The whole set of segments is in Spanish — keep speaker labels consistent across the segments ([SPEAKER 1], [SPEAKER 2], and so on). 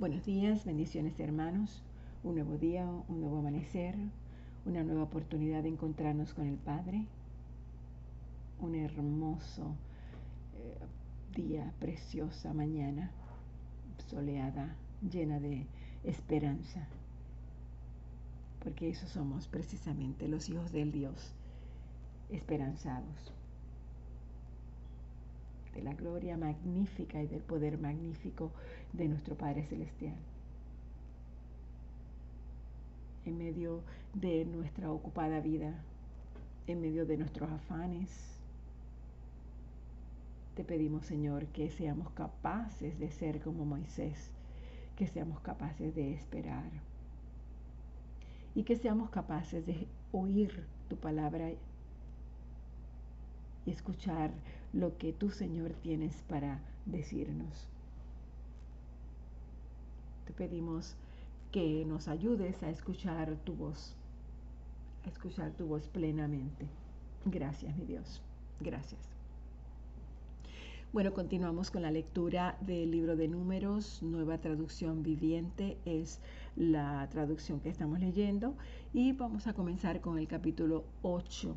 [SPEAKER 1] Buenos días, bendiciones hermanos, un nuevo día, un nuevo amanecer, una nueva oportunidad de encontrarnos con el Padre, un hermoso eh, día, preciosa mañana, soleada, llena de esperanza, porque eso somos precisamente los hijos del Dios esperanzados de la gloria magnífica y del poder magnífico de nuestro Padre Celestial. En medio de nuestra ocupada vida, en medio de nuestros afanes, te pedimos, Señor, que seamos capaces de ser como Moisés, que seamos capaces de esperar y que seamos capaces de oír tu palabra y escuchar lo que tú, Señor, tienes para decirnos. Te pedimos que nos ayudes a escuchar tu voz, a escuchar tu voz plenamente. Gracias, mi Dios. Gracias. Bueno, continuamos con la lectura del libro de números, nueva traducción viviente es la traducción que estamos leyendo y vamos a comenzar con el capítulo 8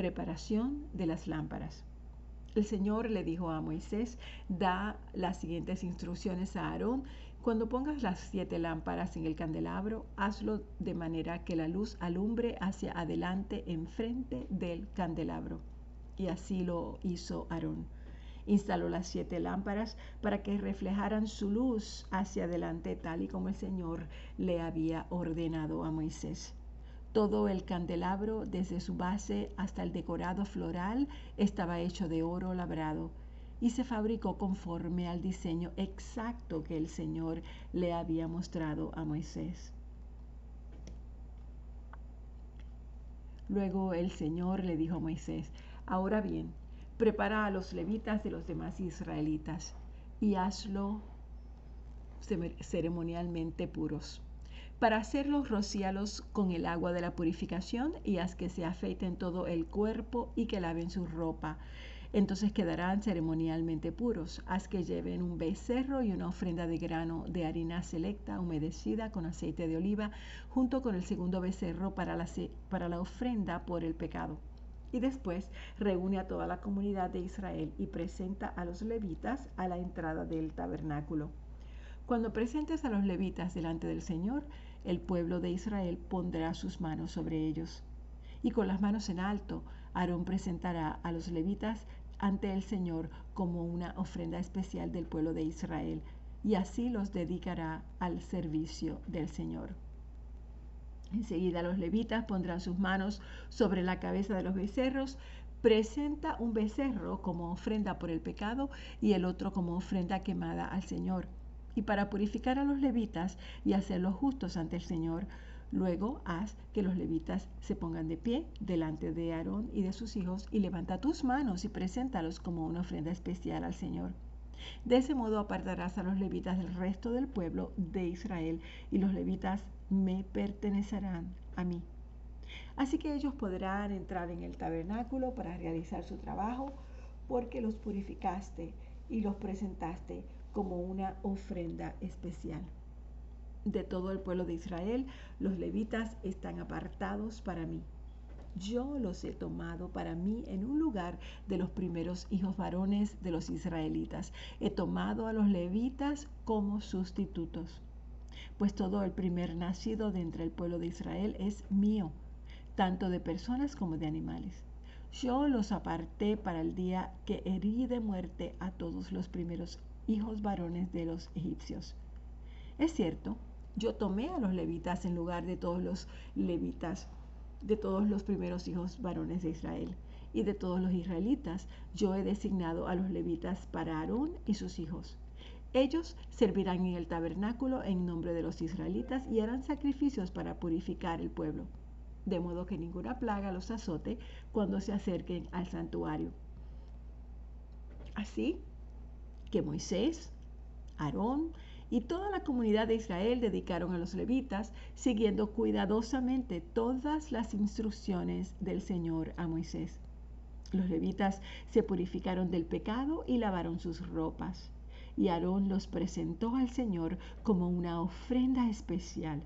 [SPEAKER 1] preparación de las lámparas. El Señor le dijo a Moisés, da las siguientes instrucciones a Aarón. Cuando pongas las siete lámparas en el candelabro, hazlo de manera que la luz alumbre hacia adelante enfrente del candelabro. Y así lo hizo Aarón. Instaló las siete lámparas para que reflejaran su luz hacia adelante tal y como el Señor le había ordenado a Moisés. Todo el candelabro, desde su base hasta el decorado floral, estaba hecho de oro labrado y se fabricó conforme al diseño exacto que el Señor le había mostrado a Moisés. Luego el Señor le dijo a Moisés, ahora bien, prepara a los levitas de los demás israelitas y hazlo ceremonialmente puros para hacerlos rocíalos con el agua de la purificación y haz que se afeiten todo el cuerpo y que laven su ropa. Entonces quedarán ceremonialmente puros. Haz que lleven un becerro y una ofrenda de grano de harina selecta humedecida con aceite de oliva, junto con el segundo becerro para la, para la ofrenda por el pecado. Y después reúne a toda la comunidad de Israel y presenta a los levitas a la entrada del tabernáculo. Cuando presentes a los levitas delante del Señor, el pueblo de Israel pondrá sus manos sobre ellos. Y con las manos en alto, Aarón presentará a los levitas ante el Señor como una ofrenda especial del pueblo de Israel, y así los dedicará al servicio del Señor. Enseguida los levitas pondrán sus manos sobre la cabeza de los becerros, presenta un becerro como ofrenda por el pecado y el otro como ofrenda quemada al Señor y para purificar a los levitas y hacerlos justos ante el Señor. Luego haz que los levitas se pongan de pie delante de Aarón y de sus hijos y levanta tus manos y preséntalos como una ofrenda especial al Señor. De ese modo apartarás a los levitas del resto del pueblo de Israel y los levitas me pertenecerán a mí. Así que ellos podrán entrar en el tabernáculo para realizar su trabajo porque los purificaste y los presentaste como una ofrenda especial. De todo el pueblo de Israel, los levitas están apartados para mí. Yo los he tomado para mí en un lugar de los primeros hijos varones de los israelitas. He tomado a los levitas como sustitutos. Pues todo el primer nacido de entre el pueblo de Israel es mío, tanto de personas como de animales. Yo los aparté para el día que herí de muerte a todos los primeros hijos varones de los egipcios. Es cierto, yo tomé a los levitas en lugar de todos los levitas, de todos los primeros hijos varones de Israel. Y de todos los israelitas, yo he designado a los levitas para Aarón y sus hijos. Ellos servirán en el tabernáculo en nombre de los israelitas y harán sacrificios para purificar el pueblo, de modo que ninguna plaga los azote cuando se acerquen al santuario. Así, que Moisés, Aarón y toda la comunidad de Israel dedicaron a los levitas, siguiendo cuidadosamente todas las instrucciones del Señor a Moisés. Los levitas se purificaron del pecado y lavaron sus ropas. y Aarón los presentó al Señor como una ofrenda especial.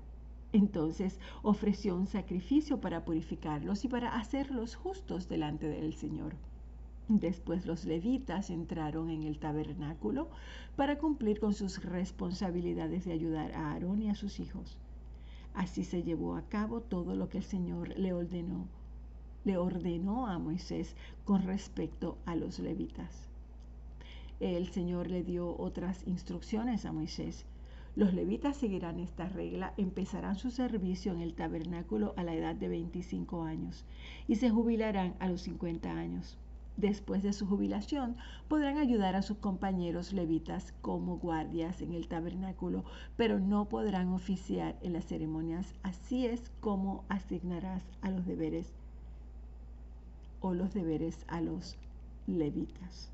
[SPEAKER 1] Entonces ofreció un sacrificio para purificarlos y para hacerlos justos delante del Señor. Después los levitas entraron en el tabernáculo para cumplir con sus responsabilidades de ayudar a Aarón y a sus hijos. Así se llevó a cabo todo lo que el Señor le ordenó, le ordenó a Moisés con respecto a los levitas. El Señor le dio otras instrucciones a Moisés. Los levitas seguirán esta regla, empezarán su servicio en el tabernáculo a la edad de 25 años y se jubilarán a los 50 años. Después de su jubilación, podrán ayudar a sus compañeros levitas como guardias en el tabernáculo, pero no podrán oficiar en las ceremonias. Así es como asignarás a los deberes o los deberes a los levitas.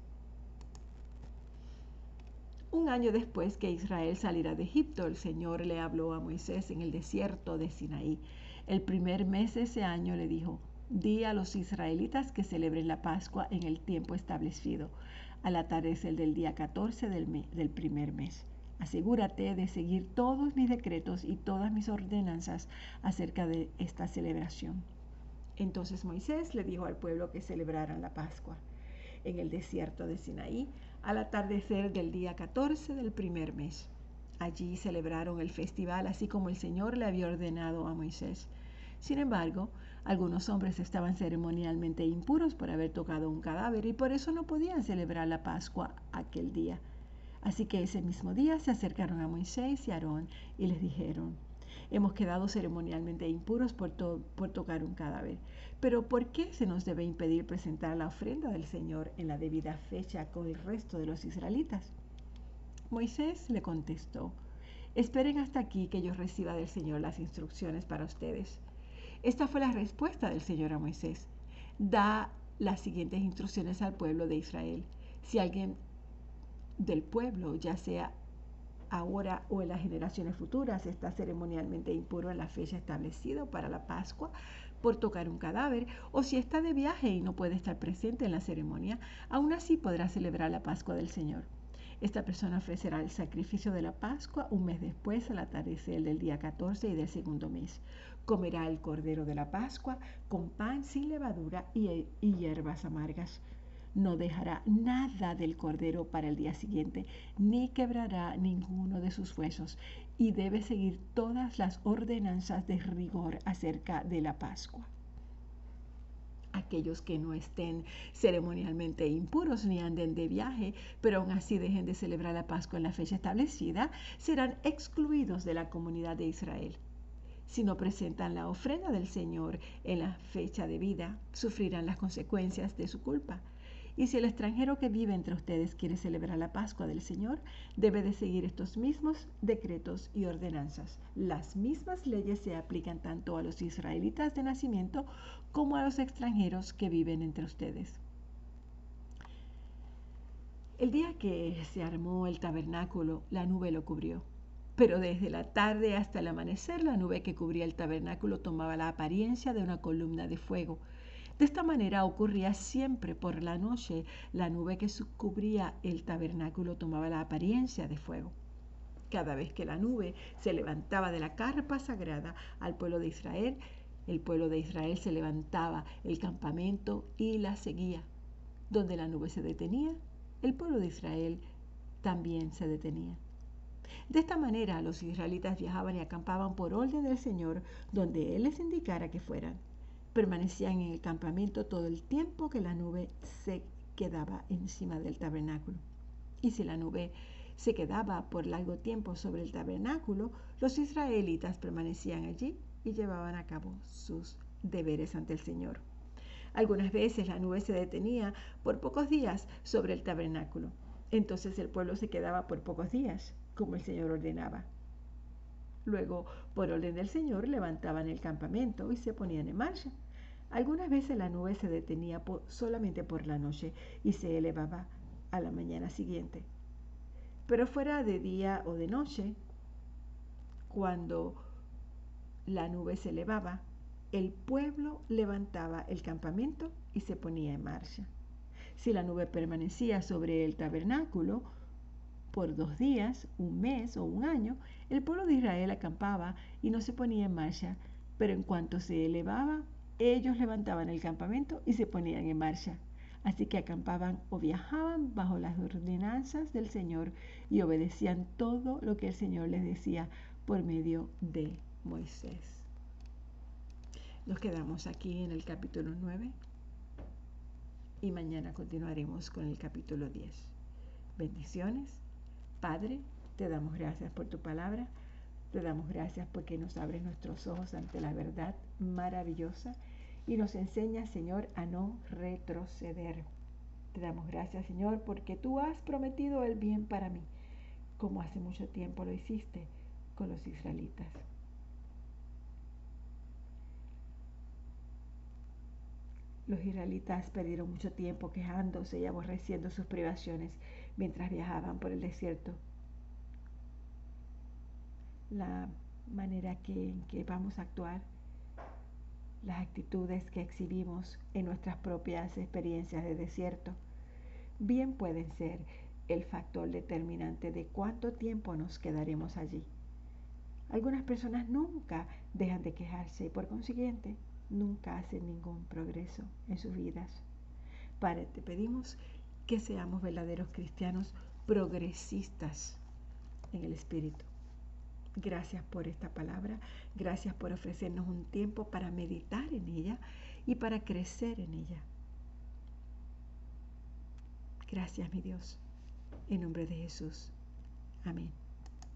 [SPEAKER 1] Un año después que Israel saliera de Egipto, el Señor le habló a Moisés en el desierto de Sinaí. El primer mes de ese año le dijo, Di a los israelitas que celebren la Pascua en el tiempo establecido, al atardecer del día 14 del, del primer mes. Asegúrate de seguir todos mis decretos y todas mis ordenanzas acerca de esta celebración. Entonces Moisés le dijo al pueblo que celebraran la Pascua en el desierto de Sinaí al atardecer del día 14 del primer mes. Allí celebraron el festival así como el Señor le había ordenado a Moisés. Sin embargo, algunos hombres estaban ceremonialmente impuros por haber tocado un cadáver y por eso no podían celebrar la Pascua aquel día. Así que ese mismo día se acercaron a Moisés y Aarón y les dijeron, hemos quedado ceremonialmente impuros por, tocar un cadáver. Pero ¿por qué se nos debe impedir presentar la ofrenda del Señor en la debida fecha con el resto de los israelitas? Moisés le contestó, esperen hasta aquí que yo reciba del Señor las instrucciones para ustedes. Esta fue la respuesta del Señor a Moisés. Da las siguientes instrucciones al pueblo de Israel. Si alguien del pueblo, ya sea ahora o en las generaciones futuras, está ceremonialmente impuro en la fecha establecida para la Pascua por tocar un cadáver, o si está de viaje y no puede estar presente en la ceremonia, aún así podrá celebrar la Pascua del Señor. Esta persona ofrecerá el sacrificio de la Pascua un mes después, al atardecer del día 14 y del segundo mes. Comerá el cordero de la Pascua con pan sin levadura y, y hierbas amargas. No dejará nada del cordero para el día siguiente, ni quebrará ninguno de sus huesos, y debe seguir todas las ordenanzas de rigor acerca de la Pascua aquellos que no estén ceremonialmente impuros ni anden de viaje, pero aún así dejen de celebrar la Pascua en la fecha establecida, serán excluidos de la comunidad de Israel. Si no presentan la ofrenda del Señor en la fecha de vida, sufrirán las consecuencias de su culpa. Y si el extranjero que vive entre ustedes quiere celebrar la Pascua del Señor, debe de seguir estos mismos decretos y ordenanzas. Las mismas leyes se aplican tanto a los israelitas de nacimiento como a los extranjeros que viven entre ustedes. El día que se armó el tabernáculo, la nube lo cubrió. Pero desde la tarde hasta el amanecer, la nube que cubría el tabernáculo tomaba la apariencia de una columna de fuego de esta manera ocurría siempre por la noche. La nube que cubría el tabernáculo tomaba la apariencia de fuego. Cada vez que la nube se levantaba de la carpa sagrada al pueblo de Israel, el pueblo de Israel se levantaba el campamento y la seguía. Donde la nube se detenía, el pueblo de Israel también se detenía. De esta manera los israelitas viajaban y acampaban por orden del Señor donde Él les indicara que fueran permanecían en el campamento todo el tiempo que la nube se quedaba encima del tabernáculo. Y si la nube se quedaba por largo tiempo sobre el tabernáculo, los israelitas permanecían allí y llevaban a cabo sus deberes ante el Señor. Algunas veces la nube se detenía por pocos días sobre el tabernáculo. Entonces el pueblo se quedaba por pocos días, como el Señor ordenaba. Luego, por orden del Señor, levantaban el campamento y se ponían en marcha. Algunas veces la nube se detenía solamente por la noche y se elevaba a la mañana siguiente. Pero fuera de día o de noche, cuando la nube se elevaba, el pueblo levantaba el campamento y se ponía en marcha. Si la nube permanecía sobre el tabernáculo, Por dos días, un mes o un año, el pueblo de Israel acampaba y no se ponía en marcha, pero en cuanto se elevaba, ellos levantaban el campamento y se ponían en marcha. Así que acampaban o viajaban bajo las ordenanzas del Señor y obedecían todo lo que el Señor les decía por medio de Moisés. Nos quedamos aquí en el capítulo 9 y mañana continuaremos con el capítulo 10. Bendiciones. Padre, te damos gracias por tu palabra. Te damos gracias porque nos abres nuestros ojos ante la verdad maravillosa y nos enseña, Señor, a no retroceder. Te damos gracias, Señor, porque tú has prometido el bien para mí, como hace mucho tiempo lo hiciste con los israelitas. Los israelitas perdieron mucho tiempo quejándose y aborreciendo sus privaciones mientras viajaban por el desierto. La manera en que vamos a actuar las actitudes que exhibimos en nuestras propias experiencias de desierto, bien pueden ser el factor determinante de cuánto tiempo nos quedaremos allí. Algunas personas nunca dejan de quejarse y por consiguiente nunca hacen ningún progreso en sus vidas. Padre, te pedimos que seamos verdaderos cristianos progresistas en el Espíritu Gracias por esta palabra, gracias por ofrecernos un tiempo para meditar en ella y para crecer en ella. Gracias, mi Dios. En nombre de Jesús. Amén.